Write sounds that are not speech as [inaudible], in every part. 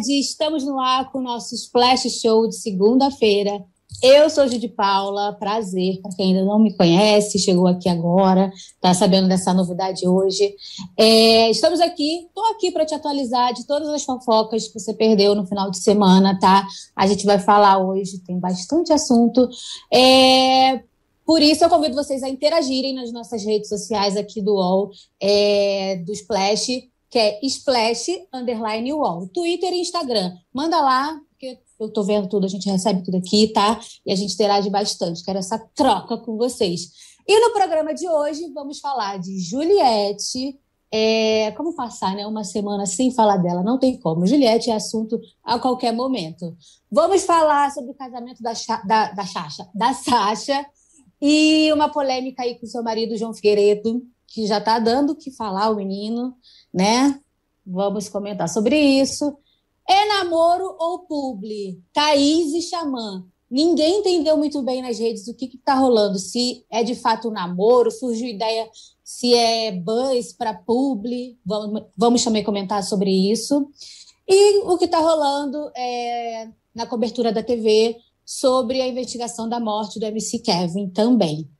tarde, estamos no ar com o nosso Splash Show de segunda-feira. Eu sou Judy Paula, prazer para quem ainda não me conhece, chegou aqui agora, está sabendo dessa novidade hoje. É, estamos aqui, estou aqui para te atualizar de todas as fofocas que você perdeu no final de semana, tá? A gente vai falar hoje, tem bastante assunto. É, por isso, eu convido vocês a interagirem nas nossas redes sociais aqui do UOL, é, do Splash, que é Splash Underline UOL. Twitter e Instagram. Manda lá, porque eu estou vendo tudo, a gente recebe tudo aqui, tá? E a gente interage bastante. Quero essa troca com vocês. E no programa de hoje, vamos falar de Juliette. É, como passar né, uma semana sem falar dela? Não tem como. Juliette é assunto a qualquer momento. Vamos falar sobre o casamento da, da, da Sasha, da Sasha e uma polêmica aí com seu marido, João Figueiredo, que já está dando o que falar, o menino né? Vamos comentar sobre isso. É namoro ou publi? Thaís e Xamã. Ninguém entendeu muito bem nas redes o que está rolando. Se é de fato um namoro, surgiu ideia se é buzz para publi. Vamos, vamos também comentar sobre isso. E o que está rolando é, na cobertura da TV sobre a investigação da morte do MC Kevin também.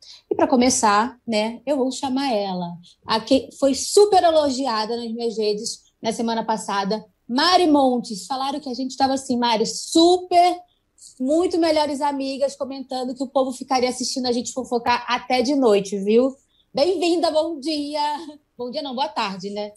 Para começar, né, eu vou chamar ela. A que foi super elogiada nas minhas redes na semana passada, Mari Montes. Falaram que a gente estava assim, Mari, super, muito melhores amigas, comentando que o povo ficaria assistindo a gente fofocar até de noite, viu? Bem-vinda, bom dia. Bom dia, não, boa tarde, né?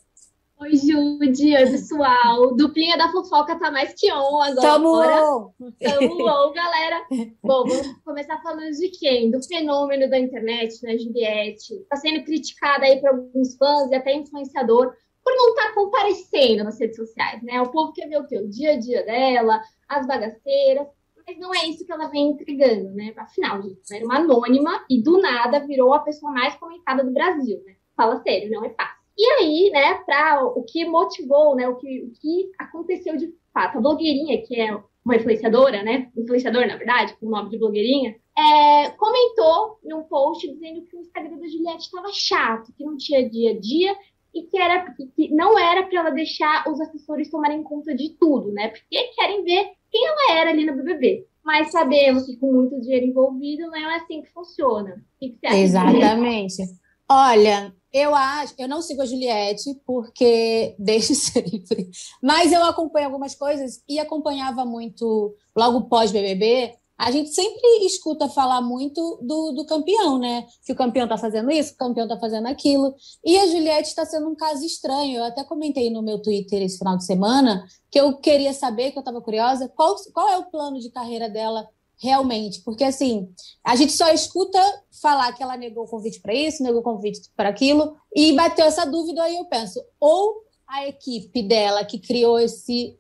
Oi, Judy, oi, pessoal. Duplinha da fofoca tá mais que on agora. Tamo on. Tamo on, galera. Bom, vamos começar falando de quem? Do fenômeno da internet, né, Juliette. Tá sendo criticada aí por alguns fãs e até influenciador por não estar tá comparecendo nas redes sociais, né? O povo quer ver o quê? O dia a dia dela, as bagaceiras, mas não é isso que ela vem entregando, né? Afinal, gente, ela era uma anônima e do nada virou a pessoa mais comentada do Brasil, né? Fala sério, não é fácil. E aí, né, para o que motivou, né, o que, o que aconteceu de fato, a blogueirinha, que é uma influenciadora, né, influenciador, na verdade, com o nome de blogueirinha, é, comentou num post dizendo que o Instagram da Juliette estava chato, que não tinha dia a dia e que, era, que não era para ela deixar os assessores tomarem conta de tudo, né, porque querem ver quem ela era ali no BBB. Mas sabemos que com muito dinheiro envolvido não é assim que funciona. O que, que você acha? Exatamente. Olha, eu acho, eu não sigo a Juliette porque [laughs] desde sempre, mas eu acompanho algumas coisas e acompanhava muito logo pós BBB. A gente sempre escuta falar muito do, do campeão, né? Que o campeão tá fazendo isso, o campeão tá fazendo aquilo. E a Juliette está sendo um caso estranho. Eu até comentei no meu Twitter esse final de semana que eu queria saber, que eu estava curiosa, qual, qual é o plano de carreira dela realmente, porque assim, a gente só escuta falar que ela negou o convite para isso, negou o convite para aquilo, e bateu essa dúvida aí eu penso, ou a equipe dela que criou esse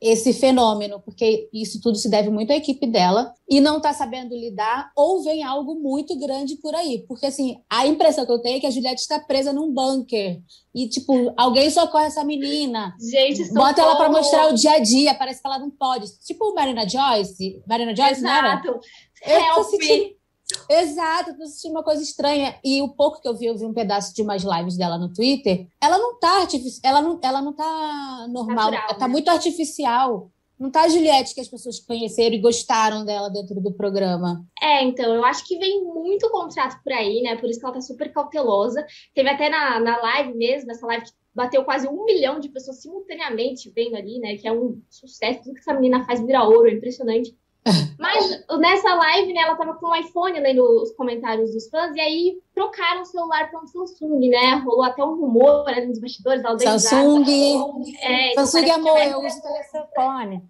esse fenômeno, porque isso tudo se deve muito à equipe dela, e não está sabendo lidar, ou vem algo muito grande por aí. Porque, assim, a impressão que eu tenho é que a Juliette está presa num bunker. E, tipo, alguém socorre essa menina. Gente, Bota ela para mostrar o dia a dia, parece que ela não pode. Tipo Marina Joyce. Marina Joyce, Exato. não era? Eu tô sentindo Exato, tô sentindo uma coisa estranha. E o pouco que eu vi, eu vi um pedaço de umas lives dela no Twitter. Ela não tá artificial, ela não, ela não tá normal, Natural, ela tá né? muito artificial. Não tá a Juliette que as pessoas conheceram e gostaram dela dentro do programa. É, então, eu acho que vem muito contrato por aí, né? Por isso que ela tá super cautelosa. Teve até na, na live mesmo, nessa live que bateu quase um milhão de pessoas simultaneamente vendo ali, né? Que é um sucesso. Tudo que essa menina faz vira ouro, é impressionante. Mas nessa live, né, ela tava com o iPhone lendo os comentários dos fãs, e aí trocaram o celular para um Samsung, né? Rolou até um rumor ali nos bastidores. Samsung! É, então Samsung, amor, eu uso o telefone.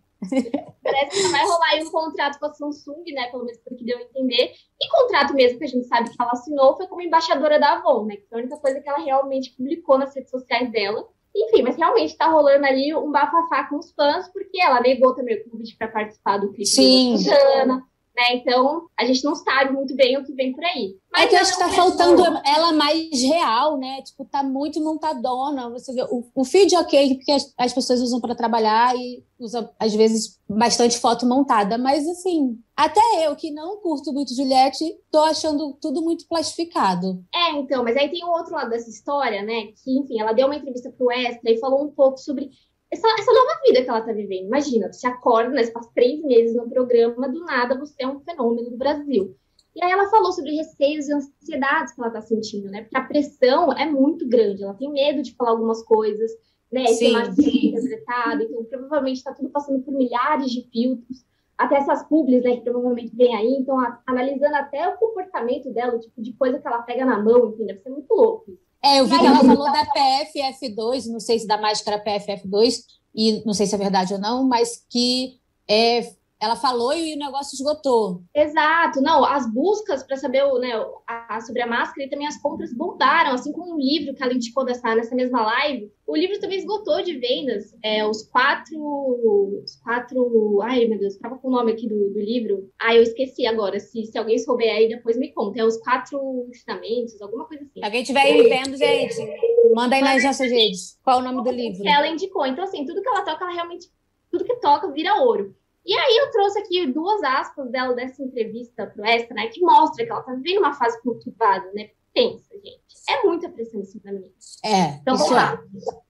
Parece que vai rolar aí um contrato com a Samsung, né? Pelo menos pelo que deu a entender. E contrato mesmo que a gente sabe que ela assinou foi como embaixadora da Avon, né? Que foi a única coisa que ela realmente publicou nas redes sociais dela. Enfim, mas realmente tá rolando ali um bafafá com os fãs, porque ela negou também o convite para participar do clipe Sim. Susana, né? Então, a gente não sabe muito bem o que vem por aí. Mas é que eu acho que tá faltando ela mais real, né? Tipo, tá muito montadona. Você vê, o, o feed ok, porque as, as pessoas usam para trabalhar e usa, às vezes, bastante foto montada. Mas, assim, até eu, que não curto muito Juliette, tô achando tudo muito plastificado. É, então, mas aí tem o outro lado dessa história, né? Que, enfim, ela deu uma entrevista pro Extra e falou um pouco sobre essa, essa nova vida que ela tá vivendo. Imagina, você acorda, né, você passa três meses no programa, do nada você é um fenômeno do Brasil. E aí ela falou sobre receios e ansiedades que ela tá sentindo, né? Porque a pressão é muito grande, ela tem medo de falar algumas coisas, né? Imagem ser interpretado, então provavelmente está tudo passando por milhares de filtros, até essas publis, né, que provavelmente vem aí, então a, analisando até o comportamento dela, o tipo de coisa que ela pega na mão, enfim, deve ser muito louco. É, eu vi que ela falou da PFF2, não sei se da máscara PFF2, e não sei se é verdade ou não, mas que é, ela falou e o negócio esgotou. Exato, não, as buscas para saber o, né, a, sobre a máscara e também as compras bombaram, assim como o livro que ela indicou dessa, nessa mesma live. O livro também esgotou de vendas. É, os quatro. Os quatro. Ai, meu Deus, estava com o nome aqui do, do livro. Ah, eu esqueci agora. Se, se alguém souber aí, depois me conta. É os quatro ensinamentos, alguma coisa assim. Se alguém estiver aí vendo, gente, manda aí nas nossas redes. Qual é o nome do livro? Ela indicou. Então, assim, tudo que ela toca, ela realmente. Tudo que toca vira ouro. E aí eu trouxe aqui duas aspas dela dessa entrevista pro Extra, né, que mostra que ela tá vivendo uma fase conturbada, né? Pensa, gente. É muita pressão em cima da menina. É. Então vamos lá.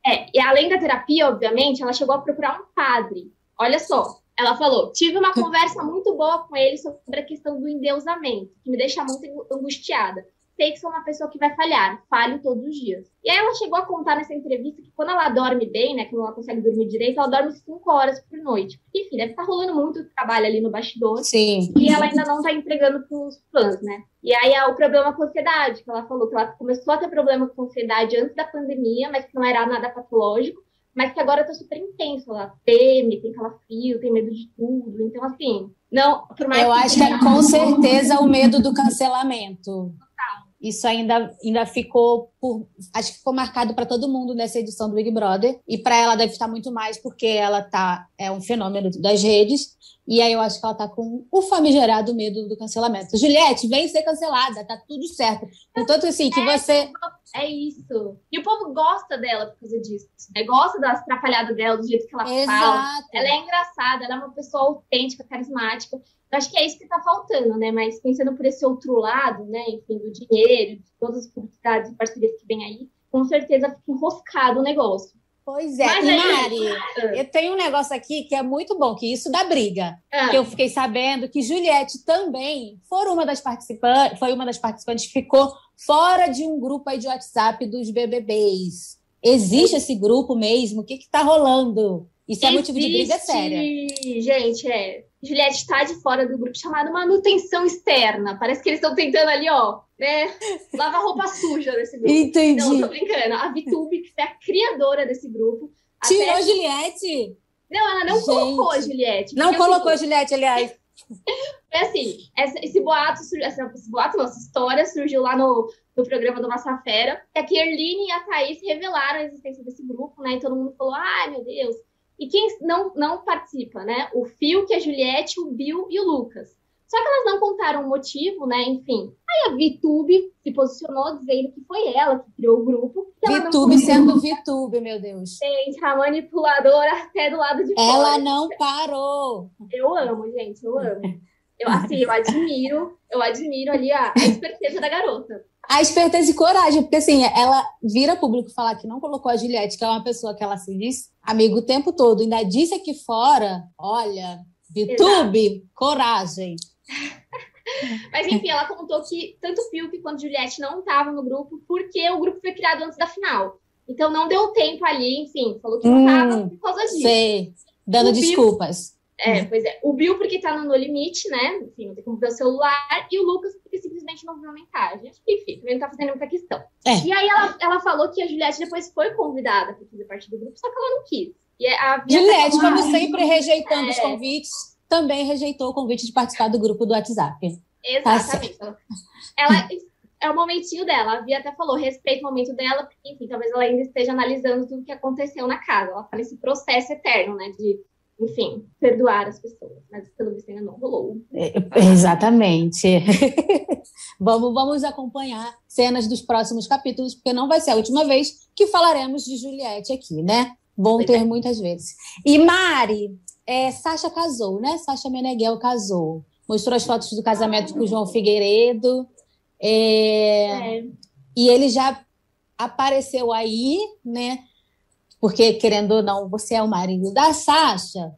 É, e além da terapia, obviamente, ela chegou a procurar um padre. Olha só, ela falou: tive uma [laughs] conversa muito boa com ele sobre a questão do endeusamento, que me deixa muito angustiada sei que sou uma pessoa que vai falhar, falho todos os dias. E aí ela chegou a contar nessa entrevista que quando ela dorme bem, né, quando ela consegue dormir direito, ela dorme cinco horas por noite. Enfim, deve estar rolando muito trabalho ali no bastidor. Sim. E ela ainda não está entregando para os fãs, né? E aí é o problema com a ansiedade, que ela falou que ela começou a ter problema com ansiedade antes da pandemia, mas que não era nada patológico mas que agora tá super intenso. Ela teme, tem calafrio, tem medo de tudo. Então, assim, não. Por mais Eu que acho que é com certeza o medo do cancelamento. Isso ainda, ainda ficou por. Acho que ficou marcado para todo mundo nessa edição do Big Brother. E para ela deve estar muito mais, porque ela tá, é um fenômeno das redes. E aí eu acho que ela tá com o famigerado medo do cancelamento. Juliette, vem ser cancelada, tá tudo certo. Portanto, assim, que é, você. É isso. E o povo gosta dela por causa disso. Né? Gosta das atrapalhadas dela, do jeito que ela Exato. fala. Ela é engraçada, ela é uma pessoa autêntica, carismática. Acho que é isso que está faltando, né? Mas pensando por esse outro lado, né? Enfim, do dinheiro, de todas as publicidades e parcerias que vem aí, com certeza fica enroscado o negócio. Pois é, Mas e Mari, ah. eu tenho um negócio aqui que é muito bom, que isso dá briga. Ah. Que eu fiquei sabendo que Juliette também foi uma das participantes, foi uma das participantes que ficou fora de um grupo aí de WhatsApp dos BBBs. Existe esse grupo mesmo? O que está rolando? Isso Existe, é motivo de briga séria. Gente, é. Juliette está de fora do grupo chamado Manutenção Externa. Parece que eles estão tentando ali, ó, né? Lavar roupa suja desse grupo. Entendi. Não, tô brincando. A Vitube, que foi a criadora desse grupo. Tirou a Juliette? Não, ela não Gente. colocou a Juliette. Não colocou a Juliette, aliás. [laughs] É assim, esse boato, esse boato, nossa história surgiu lá no, no programa do Massafera, que a Kerline e a Thaís revelaram a existência desse grupo, né? E todo mundo falou, ai, meu Deus, e quem não, não participa, né? O Phil, que é a Juliette, o Bill e o Lucas. Só que elas não contaram o motivo, né? Enfim. Aí a VTube se posicionou dizendo que foi ela que criou o grupo. VTube sendo VTube, meu Deus. Gente, a manipuladora até do lado de fora. Ela não parou. Eu amo, gente, eu amo. Eu, assim, eu [laughs] admiro, eu admiro ali a, a esperteza da garota a esperteza e coragem, porque assim, ela vira público falar que não colocou a Juliette, que é uma pessoa que ela se diz amigo o tempo todo, ainda disse aqui fora, olha, YouTube, coragem. [laughs] Mas enfim, ela contou que tanto Fiuk quanto Juliette não estavam no grupo porque o grupo foi criado antes da final. Então não deu tempo ali, enfim, falou que não estava hum, por causa disso. Sei, dando o desculpas. É, pois é. O Bill, porque tá no No Limite, né? Enfim, não tem como ver o celular. E o Lucas, porque simplesmente não viu a mensagem. Enfim, também não tá fazendo muita questão. É. E aí ela, ela falou que a Juliette depois foi convidada para fazer parte do grupo, só que ela não quis. E a Juliette, como sempre, rejeitando é. os convites, também rejeitou o convite de participar do grupo do WhatsApp. Exatamente. Tá ela é o momentinho dela. A Bia até falou, respeita o momento dela, porque, enfim, talvez ela ainda esteja analisando tudo que aconteceu na casa. Ela tá nesse processo eterno, né? De enfim, perdoar as pessoas. Mas pelo visto ainda não rolou. É, [laughs] exatamente. [laughs] vamos, vamos acompanhar cenas dos próximos capítulos, porque não vai ser a última vez que falaremos de Juliette aqui, né? Vão ter é. muitas vezes. E Mari, é, Sasha casou, né? Sasha Meneghel casou. Mostrou as fotos do casamento com o João Figueiredo. É, é. E ele já apareceu aí, né? Porque, querendo ou não, você é o marido da Sasha,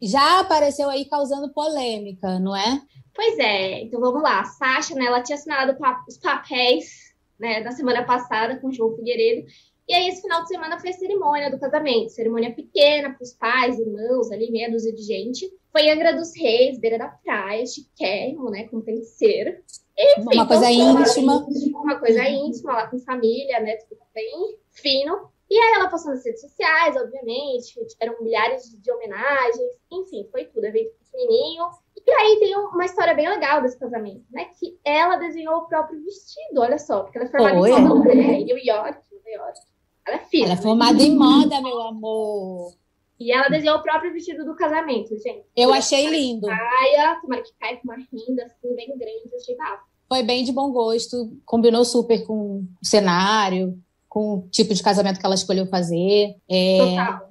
já apareceu aí causando polêmica, não é? Pois é, então vamos lá. A Sasha, né, ela tinha assinado os papéis né, da semana passada com o João Figueiredo, e aí, esse final de semana foi a cerimônia do casamento. Cerimônia pequena para os pais, irmãos, ali, meia dúzia de gente. Foi em Angra dos Reis, beira da praia, chiquérrimo, né? Como tem que ser. Enfim, uma coisa íntima. Uma coisa íntima, lá com família, né? Tudo bem fino. E aí ela postou nas redes sociais, obviamente, tiveram milhares de homenagens, enfim, foi tudo, evento pequenininho. E aí tem uma história bem legal desse casamento, né? Que ela desenhou o próprio vestido, olha só, porque ela é formada Oi. em moda, né? New York, Nova York. Ela é filha. Ela é formada em moda, meu amor. E ela desenhou o próprio vestido do casamento, gente. Eu achei lindo. Caia, tomara que caia com uma renda assim, bem grande, eu achei bafo. Foi bem de bom gosto, combinou super com o cenário, com o tipo de casamento que ela escolheu fazer. É...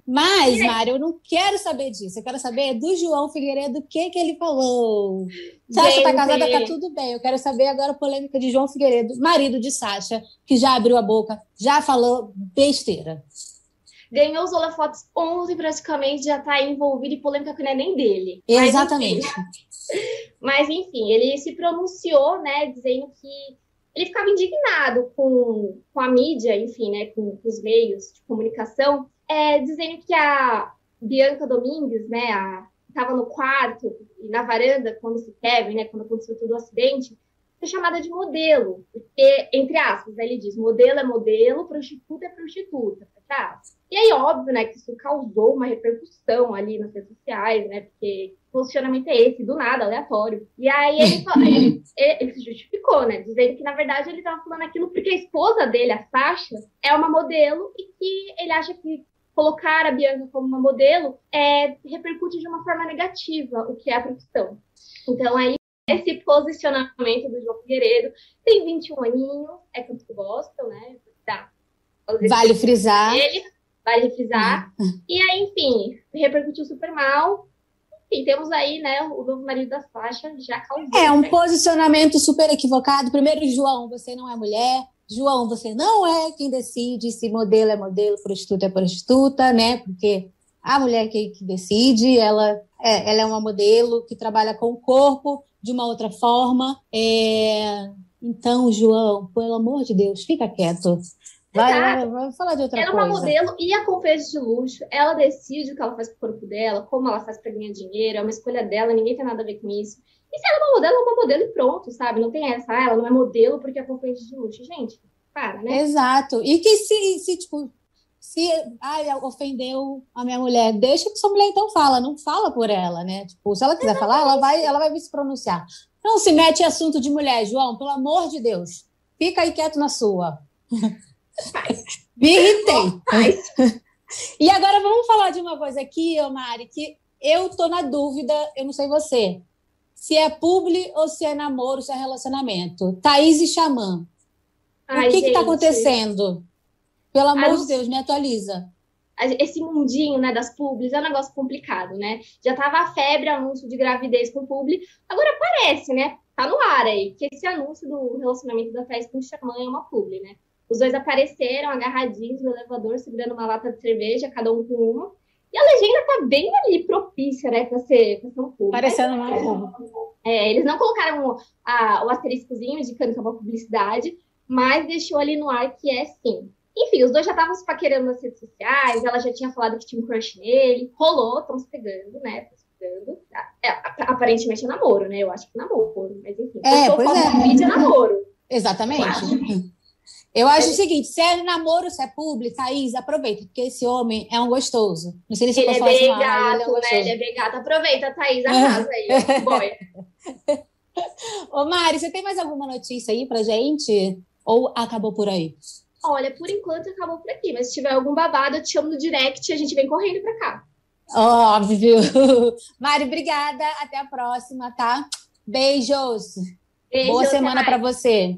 Mas, Mário, eu não quero saber disso. Eu quero saber do João Figueiredo o que, que ele falou. Sasha tá casada, tá tudo bem. Eu quero saber agora a polêmica de João Figueiredo, marido de Sasha, que já abriu a boca, já falou besteira. Ganhou os holofotes 11 praticamente, já tá envolvido em polêmica que não é nem dele. Exatamente. Mas enfim, [laughs] Mas, enfim ele se pronunciou, né, dizendo que ele ficava indignado com, com a mídia, enfim, né, com, com os meios de comunicação, é, dizendo que a Bianca Domingues, né, estava no quarto e na varanda quando se Kevin, né, quando aconteceu todo o acidente, foi chamada de modelo, porque, entre aspas, né, ele diz, modelo é modelo, prostituta é prostituta, tá? E aí, óbvio, né, que isso causou uma repercussão ali nas redes sociais, né, porque posicionamento é esse, do nada, aleatório. E aí ele, [laughs] ele, ele, se justificou, né, dizendo que, na verdade, ele estava falando aquilo porque a esposa dele, a Sasha, é uma modelo e que ele acha que colocar a Bianca como uma modelo é, repercute de uma forma negativa o que é a profissão. Então, aí, esse posicionamento do João Figueiredo tem 21 aninhos, é canto gospel, né? Tá. Vale frisar. Vale frisar. Uhum. E aí, enfim, repercutiu super mal. E temos aí, né, o novo marido da faixa já causou. É um né? posicionamento super equivocado. Primeiro, João, você não é mulher. João, você não é quem decide se modelo é modelo, prostituta é prostituta, né? Porque a mulher que, que decide, ela é, ela é uma modelo que trabalha com o corpo de uma outra forma. É... Então, João, pelo amor de Deus, fica quieto. Vai, vai, vai, falar de outra ela coisa. Ela é uma modelo e a companhia de luxo. Ela decide o que ela faz com o corpo dela, como ela faz para ganhar dinheiro, é uma escolha dela, ninguém tem nada a ver com isso. E se ela é uma modelo, ela é uma modelo e pronto, sabe? Não tem essa, ah, ela não é modelo porque é companhia de luxo. Gente, para, né? Exato. E que se, se tipo, se ai, ofendeu a minha mulher, deixa que sua mulher então fala, não fala por ela, né? Tipo, se ela quiser Exatamente. falar, ela vai, ela vai se pronunciar. Não se mete em assunto de mulher, João, pelo amor de Deus. Fica aí quieto na sua. [laughs] Me irritei. [laughs] e agora vamos falar de uma coisa aqui, Mari, que eu tô na dúvida, eu não sei você, se é publi ou se é namoro, se é relacionamento. Thaís e Xamã. Ai, o que está acontecendo? Pelo amor de Deus, me atualiza. Esse mundinho né, das publis é um negócio complicado, né? Já tava a febre anúncio de gravidez com publi, agora parece, né? Tá no ar aí, que esse anúncio do relacionamento da Thaís com o Xamã é uma publi, né? Os dois apareceram agarradinhos no elevador, segurando uma lata de cerveja, cada um com uma. E a legenda tá bem ali propícia, né, pra ser, pra ser um público. Parecendo uma é, Eles não colocaram a, o asteriscozinho indicando que é uma publicidade, mas deixou ali no ar que é sim. Enfim, os dois já estavam se paquerando nas redes sociais, ela já tinha falado que tinha um crush nele, rolou, estão se pegando, né? Estão se pegando. É, aparentemente é namoro, né? Eu acho que é namoro, mas enfim. É, pois é. Vídeo, é namoro. Exatamente. Eu acho é. o seguinte, se é namoro, se é público, Thaís, aproveita, porque esse homem é um gostoso. Não sei se ele, é bem gato, ele é um né? Ele é bem gato. Aproveita, Thaís, arrasa aí, [laughs] boia. Ô Mari, você tem mais alguma notícia aí pra gente? Ou acabou por aí? Olha, por enquanto acabou por aqui, mas se tiver algum babado, eu te chamo no direct e a gente vem correndo pra cá. Óbvio. [laughs] Mari, obrigada. Até a próxima, tá? Beijos. Beijo, Boa semana para você.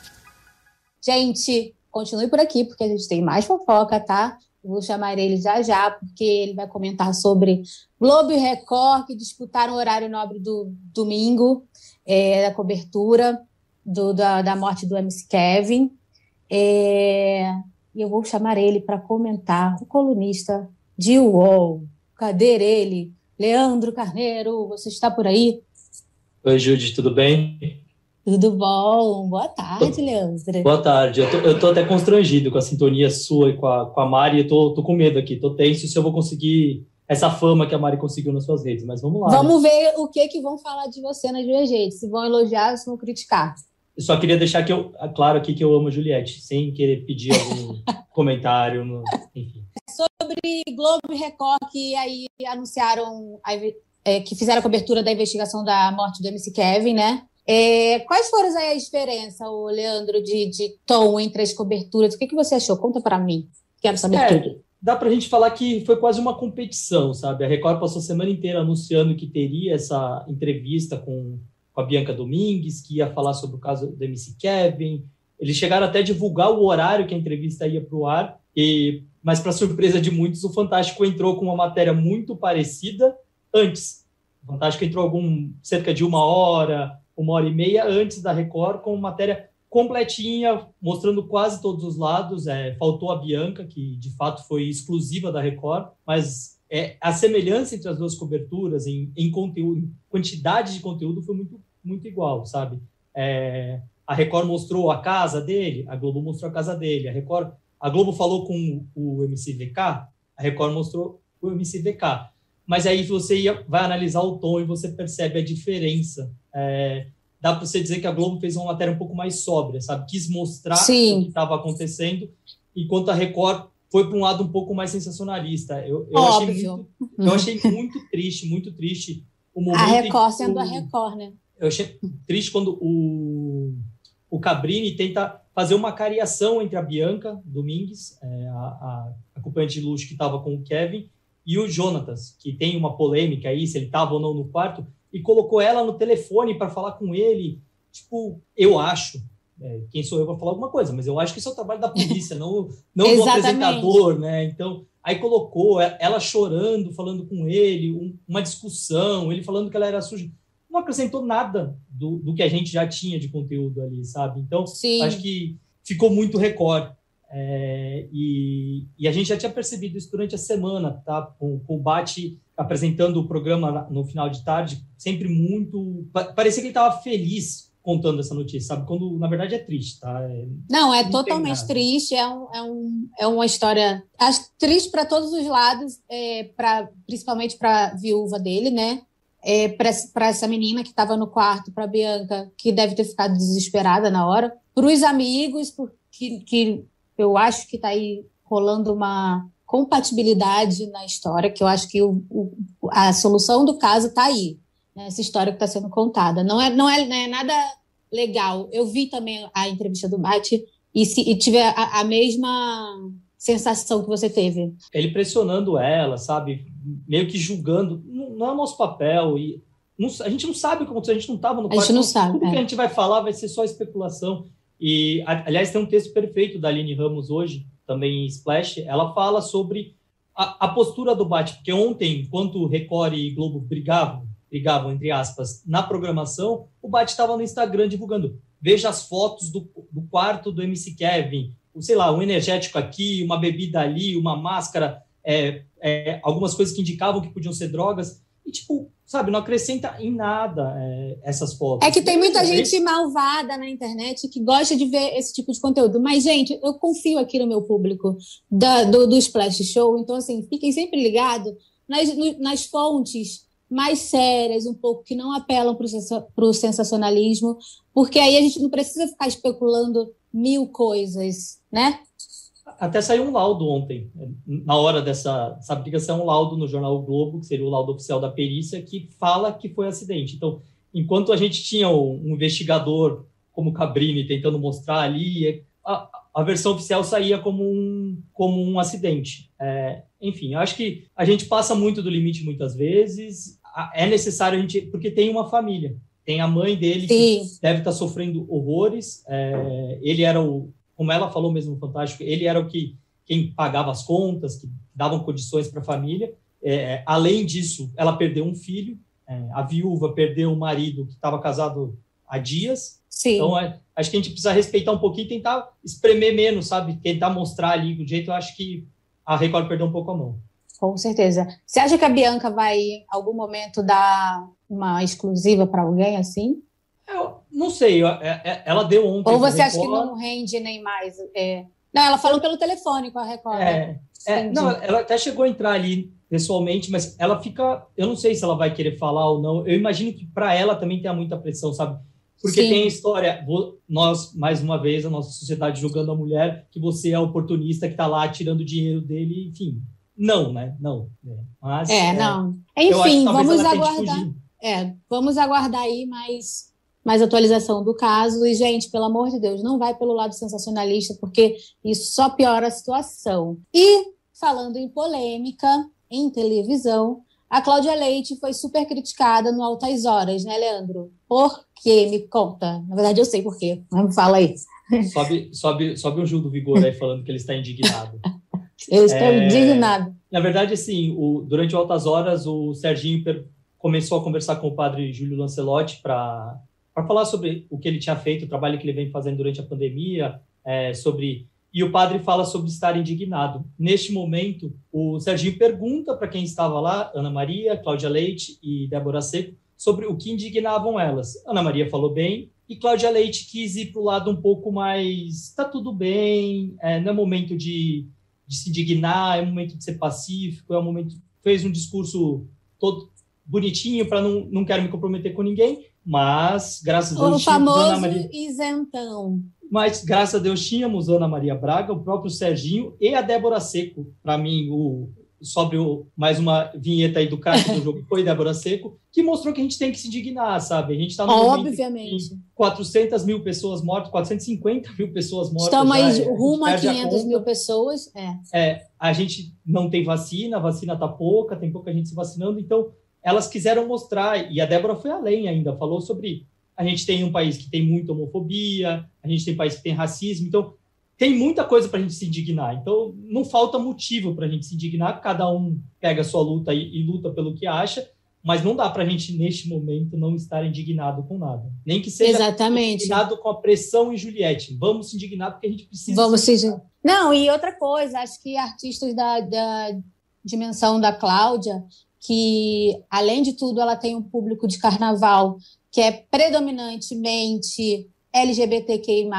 Gente, continue por aqui, porque a gente tem mais fofoca, tá? vou chamar ele já já, porque ele vai comentar sobre Globo e Record, que disputaram o horário nobre do domingo, é, da cobertura do, da, da morte do MC Kevin. É, e eu vou chamar ele para comentar, o colunista de UOL. Cadê ele? Leandro Carneiro, você está por aí? Oi, Judy, tudo bem? Tudo bom? Boa tarde, Leandro. Boa tarde. Eu tô, eu tô até constrangido com a sintonia sua e com a, com a Mari. Eu tô, tô com medo aqui, tô tenso se eu vou conseguir essa fama que a Mari conseguiu nas suas redes, mas vamos lá. Vamos né? ver o que que vão falar de você nas duas redes, se vão elogiar ou se vão criticar. Eu só queria deixar que eu, claro aqui que eu amo a Juliette, sem querer pedir algum [laughs] comentário, no, enfim. Sobre Globo e Record, que aí anunciaram, é, que fizeram a cobertura da investigação da morte do MC Kevin, né? É, quais foram aí a diferença, o Leandro, de, de tom entre as coberturas? O que, que você achou? Conta para mim. Quero saber é, tudo. Dá para a gente falar que foi quase uma competição, sabe? A Record passou a semana inteira anunciando que teria essa entrevista com, com a Bianca Domingues, que ia falar sobre o caso do MC Kevin. Eles chegaram até a divulgar o horário que a entrevista ia para o ar, e, mas, para surpresa de muitos, o Fantástico entrou com uma matéria muito parecida antes. O Fantástico entrou algum cerca de uma hora, uma hora e meia antes da Record, com matéria completinha, mostrando quase todos os lados. É, faltou a Bianca, que de fato foi exclusiva da Record, mas é, a semelhança entre as duas coberturas em, em conteúdo, em quantidade de conteúdo, foi muito, muito igual, sabe? É, a Record mostrou a casa dele, a Globo mostrou a casa dele. A Record, a Globo falou com o MCVK, a Record mostrou o MCVK mas aí você ia, vai analisar o tom e você percebe a diferença. É, dá para você dizer que a Globo fez uma matéria um pouco mais sóbria, sabe? Quis mostrar Sim. o que estava acontecendo, enquanto a Record foi para um lado um pouco mais sensacionalista. Eu, eu achei, muito, eu achei muito triste, muito triste o momento. A Record sendo o, a Record, né? Eu achei triste quando o, o Cabrini tenta fazer uma cariação entre a Bianca Domingues, é, a, a acompanhante de luxo que estava com o Kevin, e o Jonatas, que tem uma polêmica aí, se ele estava ou não no quarto, e colocou ela no telefone para falar com ele. Tipo, eu acho, é, quem sou eu para falar alguma coisa, mas eu acho que isso é o trabalho da polícia, não, [laughs] não do apresentador, né? Então, aí colocou ela chorando, falando com ele, um, uma discussão, ele falando que ela era suja. Não acrescentou nada do, do que a gente já tinha de conteúdo ali, sabe? Então, Sim. acho que ficou muito recorde. É, e, e, a gente já tinha percebido isso durante a semana, tá? Com, o Bate apresentando o programa no final de tarde, sempre muito. Parecia que ele estava feliz contando essa notícia, sabe? Quando na verdade é triste, tá? É, não, é totalmente triste. É, um, é, um, é uma história. Acho triste para todos os lados, é, pra, principalmente para a viúva dele, né? É, para essa menina que estava no quarto, para Bianca, que deve ter ficado desesperada na hora, para os amigos, que, que eu acho que está aí rolando uma compatibilidade na história, que eu acho que o, o, a solução do caso está aí, nessa né, história que está sendo contada. Não é, não, é, não é nada legal. Eu vi também a entrevista do Bate e, se, e tive a, a mesma sensação que você teve. Ele pressionando ela, sabe? Meio que julgando. Não, não é o nosso papel. E não, a gente não sabe como a gente não estava no quarto. A gente não sabe. Tudo é. que a gente vai falar vai ser só especulação. E, aliás, tem um texto perfeito da Aline Ramos hoje, também em Splash. Ela fala sobre a, a postura do Bate, porque ontem, enquanto Record e Globo brigavam, brigavam, entre aspas, na programação, o Bate estava no Instagram divulgando. Veja as fotos do, do quarto do MC Kevin, sei lá, um energético aqui, uma bebida ali, uma máscara, é, é, algumas coisas que indicavam que podiam ser drogas. E, tipo, sabe, não acrescenta em nada é, essas fotos. É que tem muita gente malvada na internet que gosta de ver esse tipo de conteúdo. Mas, gente, eu confio aqui no meu público da, do, do Splash Show. Então, assim, fiquem sempre ligados nas, nas fontes mais sérias, um pouco, que não apelam para o sensacionalismo, porque aí a gente não precisa ficar especulando mil coisas, né? Até saiu um laudo ontem, na hora dessa, dessa briga, saiu um laudo no jornal o Globo, que seria o laudo oficial da perícia, que fala que foi acidente. Então, enquanto a gente tinha um investigador como Cabrini tentando mostrar ali. A, a versão oficial saía como um, como um acidente. É, enfim, acho que a gente passa muito do limite muitas vezes. É necessário a gente, porque tem uma família, tem a mãe dele Sim. que deve estar sofrendo horrores. É, ele era o, como ela falou mesmo, fantástico. Ele era o que quem pagava as contas, que davam condições para a família. É, além disso, ela perdeu um filho. É, a viúva perdeu o marido que estava casado há dias. Sim. Então, é, acho que a gente precisa respeitar um pouquinho tentar espremer menos, sabe? Tentar mostrar ali o jeito. Eu acho que a Record perdeu um pouco a mão. Com certeza. Você acha que a Bianca vai, em algum momento, dar uma exclusiva para alguém assim? Eu não sei. É, é, ela deu ontem. Ou você acha que não rende nem mais? É... Não, ela falou pelo telefone com a Record. É, é, não, ela até chegou a entrar ali pessoalmente, mas ela fica. Eu não sei se ela vai querer falar ou não. Eu imagino que para ela também tem muita pressão, sabe? Porque Sim. tem a história, nós, mais uma vez, a nossa sociedade julgando a mulher, que você é oportunista que está lá tirando dinheiro dele, enfim. Não, né? Não. É, mas, é, é não. Enfim, vamos aguardar. É, vamos aguardar aí mais, mais atualização do caso. E, gente, pelo amor de Deus, não vai pelo lado sensacionalista, porque isso só piora a situação. E, falando em polêmica, em televisão, a Cláudia Leite foi super criticada no Altas Horas, né, Leandro? Por quê? Me conta. Na verdade, eu sei por quê. Mas me fala aí. Sobe, sobe, sobe o Gil do Vigor aí falando que ele está indignado. [laughs] eu estou é, indignado. Na verdade, assim, o, durante Altas Horas, o Serginho per, começou a conversar com o padre Júlio Lancelotti para falar sobre o que ele tinha feito, o trabalho que ele vem fazendo durante a pandemia, é, sobre e o padre fala sobre estar indignado. Neste momento, o Serginho pergunta para quem estava lá, Ana Maria, Cláudia Leite e Débora Seco, sobre o que indignavam elas. Ana Maria falou bem e Cláudia Leite quis ir para o lado um pouco mais, está tudo bem, é, não é momento de, de se indignar, é momento de ser pacífico, é um momento fez um discurso todo bonitinho para não não quero me comprometer com ninguém, mas graças a Deus o famoso Maria... isentão mas graças a Deus tínhamos Ana Maria Braga, o próprio Serginho e a Débora Seco. Para mim, o, sobre o, mais uma vinheta aí do craque do jogo foi Débora Seco, que mostrou que a gente tem que se indignar, sabe? A gente está no Obviamente. 400 mil pessoas mortas, 450 mil pessoas mortas. Estamos aí rumo a 500 a mil pessoas. É. é. a gente não tem vacina, a vacina está pouca, tem pouca gente se vacinando, então elas quiseram mostrar, e a Débora foi além ainda, falou sobre a gente tem um país que tem muita homofobia, a gente tem um país que tem racismo, então tem muita coisa para a gente se indignar. Então não falta motivo para a gente se indignar, cada um pega a sua luta e, e luta pelo que acha, mas não dá para a gente, neste momento, não estar indignado com nada. Nem que seja Exatamente. indignado com a pressão em Juliette. Vamos se indignar porque a gente precisa. Vamos se Não, e outra coisa, acho que artistas da, da dimensão da Cláudia, que, além de tudo, ela tem um público de carnaval que é predominantemente LGBTQI+,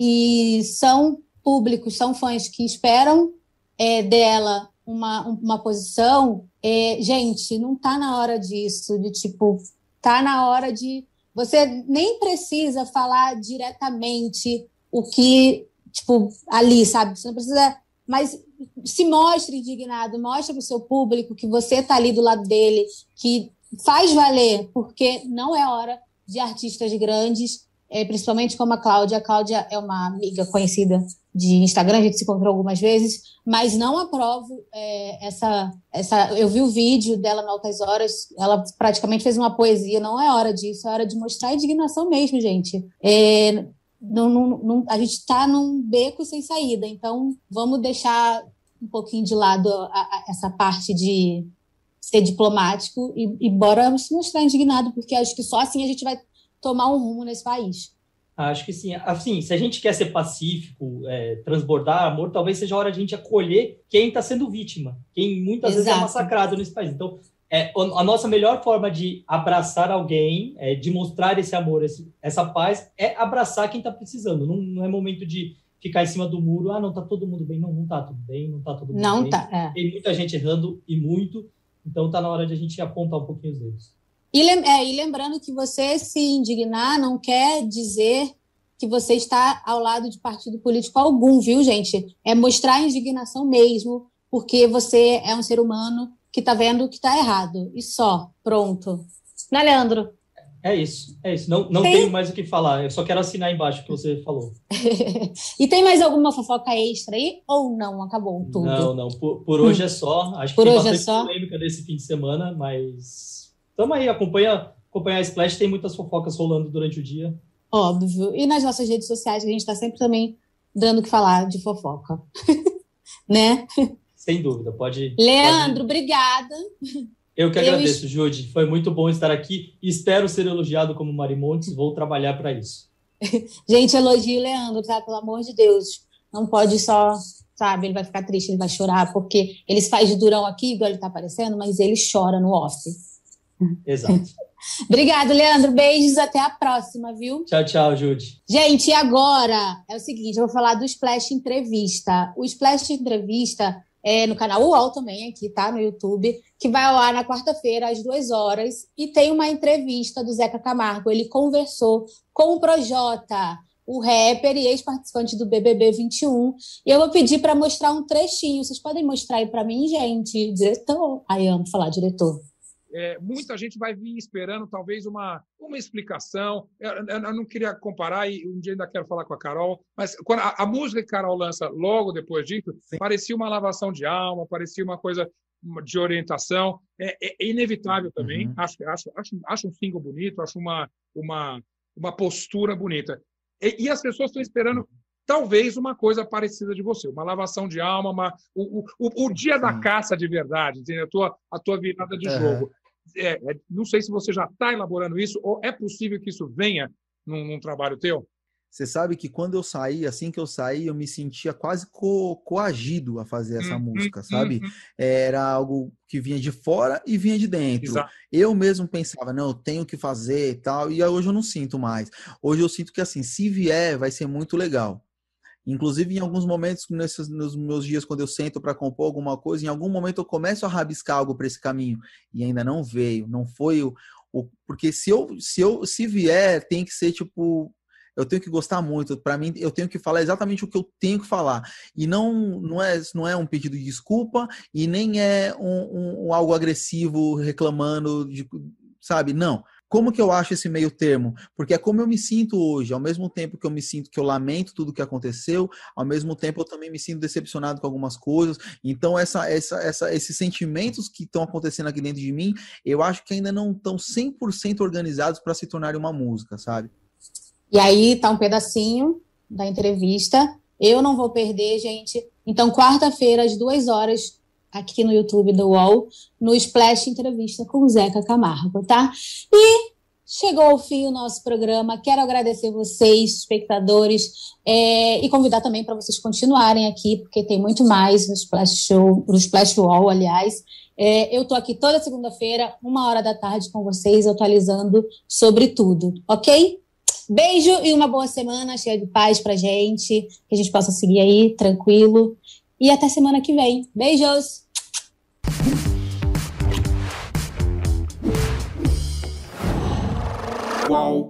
e são públicos, são fãs que esperam é, dela uma, uma posição, é, gente, não está na hora disso, de tipo, tá na hora de. Você nem precisa falar diretamente o que, tipo, ali, sabe? Você não precisa. Mas se mostre indignado, mostre para o seu público que você está ali do lado dele, que faz valer, porque não é hora de artistas grandes, é, principalmente como a Cláudia. A Cláudia é uma amiga conhecida de Instagram, a gente se encontrou algumas vezes, mas não aprovo é, essa, essa. Eu vi o vídeo dela no Altas Horas, ela praticamente fez uma poesia, não é hora disso, é hora de mostrar a indignação mesmo, gente. É, não, não, não, a gente está num beco sem saída, então vamos deixar um pouquinho de lado a, a, essa parte de ser diplomático e, e bora se mostrar indignado, porque acho que só assim a gente vai tomar um rumo nesse país. Acho que sim. Assim, se a gente quer ser pacífico, é, transbordar amor, talvez seja a hora de a gente acolher quem está sendo vítima, quem muitas Exato. vezes é massacrado nesse país. Então, é, a nossa melhor forma de abraçar alguém, é, de mostrar esse amor, esse, essa paz, é abraçar quem está precisando. Não, não, é momento de ficar em cima do muro. Ah, não está todo mundo bem. Não, não está tudo bem, não está todo mundo não bem. Tá, é. Tem muita gente errando e muito. Então está na hora de a gente apontar um pouquinho os dedos. E, é, e lembrando que você se indignar não quer dizer que você está ao lado de partido político algum, viu, gente? É mostrar a indignação mesmo, porque você é um ser humano que está vendo que está errado. E só, pronto. Né, Leandro? É isso, é isso. Não, não tenho mais o que falar, eu só quero assinar embaixo o que você falou. [laughs] e tem mais alguma fofoca extra aí? Ou não? Acabou tudo? Não, não. Por, por hoje é só. [laughs] Acho por que tem hoje é só. polêmica desse fim de semana, mas. Tamo aí, acompanha, acompanha a Splash, tem muitas fofocas rolando durante o dia. Óbvio. E nas nossas redes sociais, a gente está sempre também dando o que falar de fofoca. [laughs] né? Sem dúvida, pode. Leandro, pode... obrigada. Eu que agradeço, eu... Jude. Foi muito bom estar aqui. Espero ser elogiado como Marimontes. Vou trabalhar para isso. [laughs] Gente, elogio o Leandro, tá? Pelo amor de Deus. Não pode só, sabe? Ele vai ficar triste, ele vai chorar, porque ele faz de durão aqui, igual ele tá aparecendo, mas ele chora no off. Exato. [laughs] Obrigado, Leandro. Beijos, até a próxima, viu? Tchau, tchau, Jude. Gente, e agora é o seguinte: eu vou falar do Splash Entrevista. O Splash Entrevista é no canal UOL também, aqui, tá? No YouTube, que vai ao ar na quarta-feira, às duas horas, e tem uma entrevista do Zeca Camargo. Ele conversou com o Projota, o rapper e ex-participante do BBB 21. E eu vou pedir para mostrar um trechinho. Vocês podem mostrar aí para mim, gente? Diretor. Ai, amo falar diretor é, muita gente vai vir esperando talvez uma, uma explicação. Eu, eu, eu, não queria comparar, e um dia ainda quero falar com a Carol, mas quando a, a música que a Carol lança logo depois disso, Sim. parecia uma lavação de alma, parecia uma coisa de orientação. É, é inevitável também. Uhum. Acho, acho, acho, acho um single bonito, acho uma, uma, uma postura bonita. E, e as pessoas estão esperando talvez uma coisa parecida de você, uma lavação de alma, uma, o, o, o dia da caça de verdade, entendeu? A tua, a tua virada de jogo. É, é, não sei se você já está elaborando isso, ou é possível que isso venha num, num, trabalho teu? Você sabe que quando eu saí, assim que eu saí, eu me sentia quase co coagido a fazer essa uhum, música, sabe? Uhum. Era algo que vinha de fora e vinha de dentro. Exato. Eu mesmo pensava, não, eu tenho que fazer e tal, e hoje eu não sinto mais. Hoje eu sinto que, assim, se vier, vai ser muito legal. Inclusive, em alguns momentos, nesses, nos meus dias, quando eu sento para compor alguma coisa, em algum momento eu começo a rabiscar algo para esse caminho e ainda não veio, não foi o, o. porque se eu, se eu se vier, tem que ser tipo eu tenho que gostar muito. Para mim, eu tenho que falar exatamente o que eu tenho que falar. E não, não, é, não é um pedido de desculpa e nem é um, um, um algo agressivo reclamando, de, sabe? Não como que eu acho esse meio termo? Porque é como eu me sinto hoje, ao mesmo tempo que eu me sinto que eu lamento tudo que aconteceu, ao mesmo tempo eu também me sinto decepcionado com algumas coisas. Então, essa, essa, essa, esses sentimentos que estão acontecendo aqui dentro de mim, eu acho que ainda não estão 100% organizados para se tornarem uma música, sabe? E aí tá um pedacinho da entrevista. Eu não vou perder, gente. Então, quarta-feira, às duas horas, aqui no YouTube do UOL, no Splash Entrevista com Zeca Camargo, tá? E chegou ao fim o nosso programa. Quero agradecer vocês, espectadores, é, e convidar também para vocês continuarem aqui, porque tem muito mais no Splash Show, no Splash Wall, aliás. É, eu estou aqui toda segunda-feira, uma hora da tarde, com vocês, atualizando sobre tudo, ok? Beijo e uma boa semana, cheia de paz pra gente, que a gente possa seguir aí tranquilo e até semana que vem. Beijos! Uau.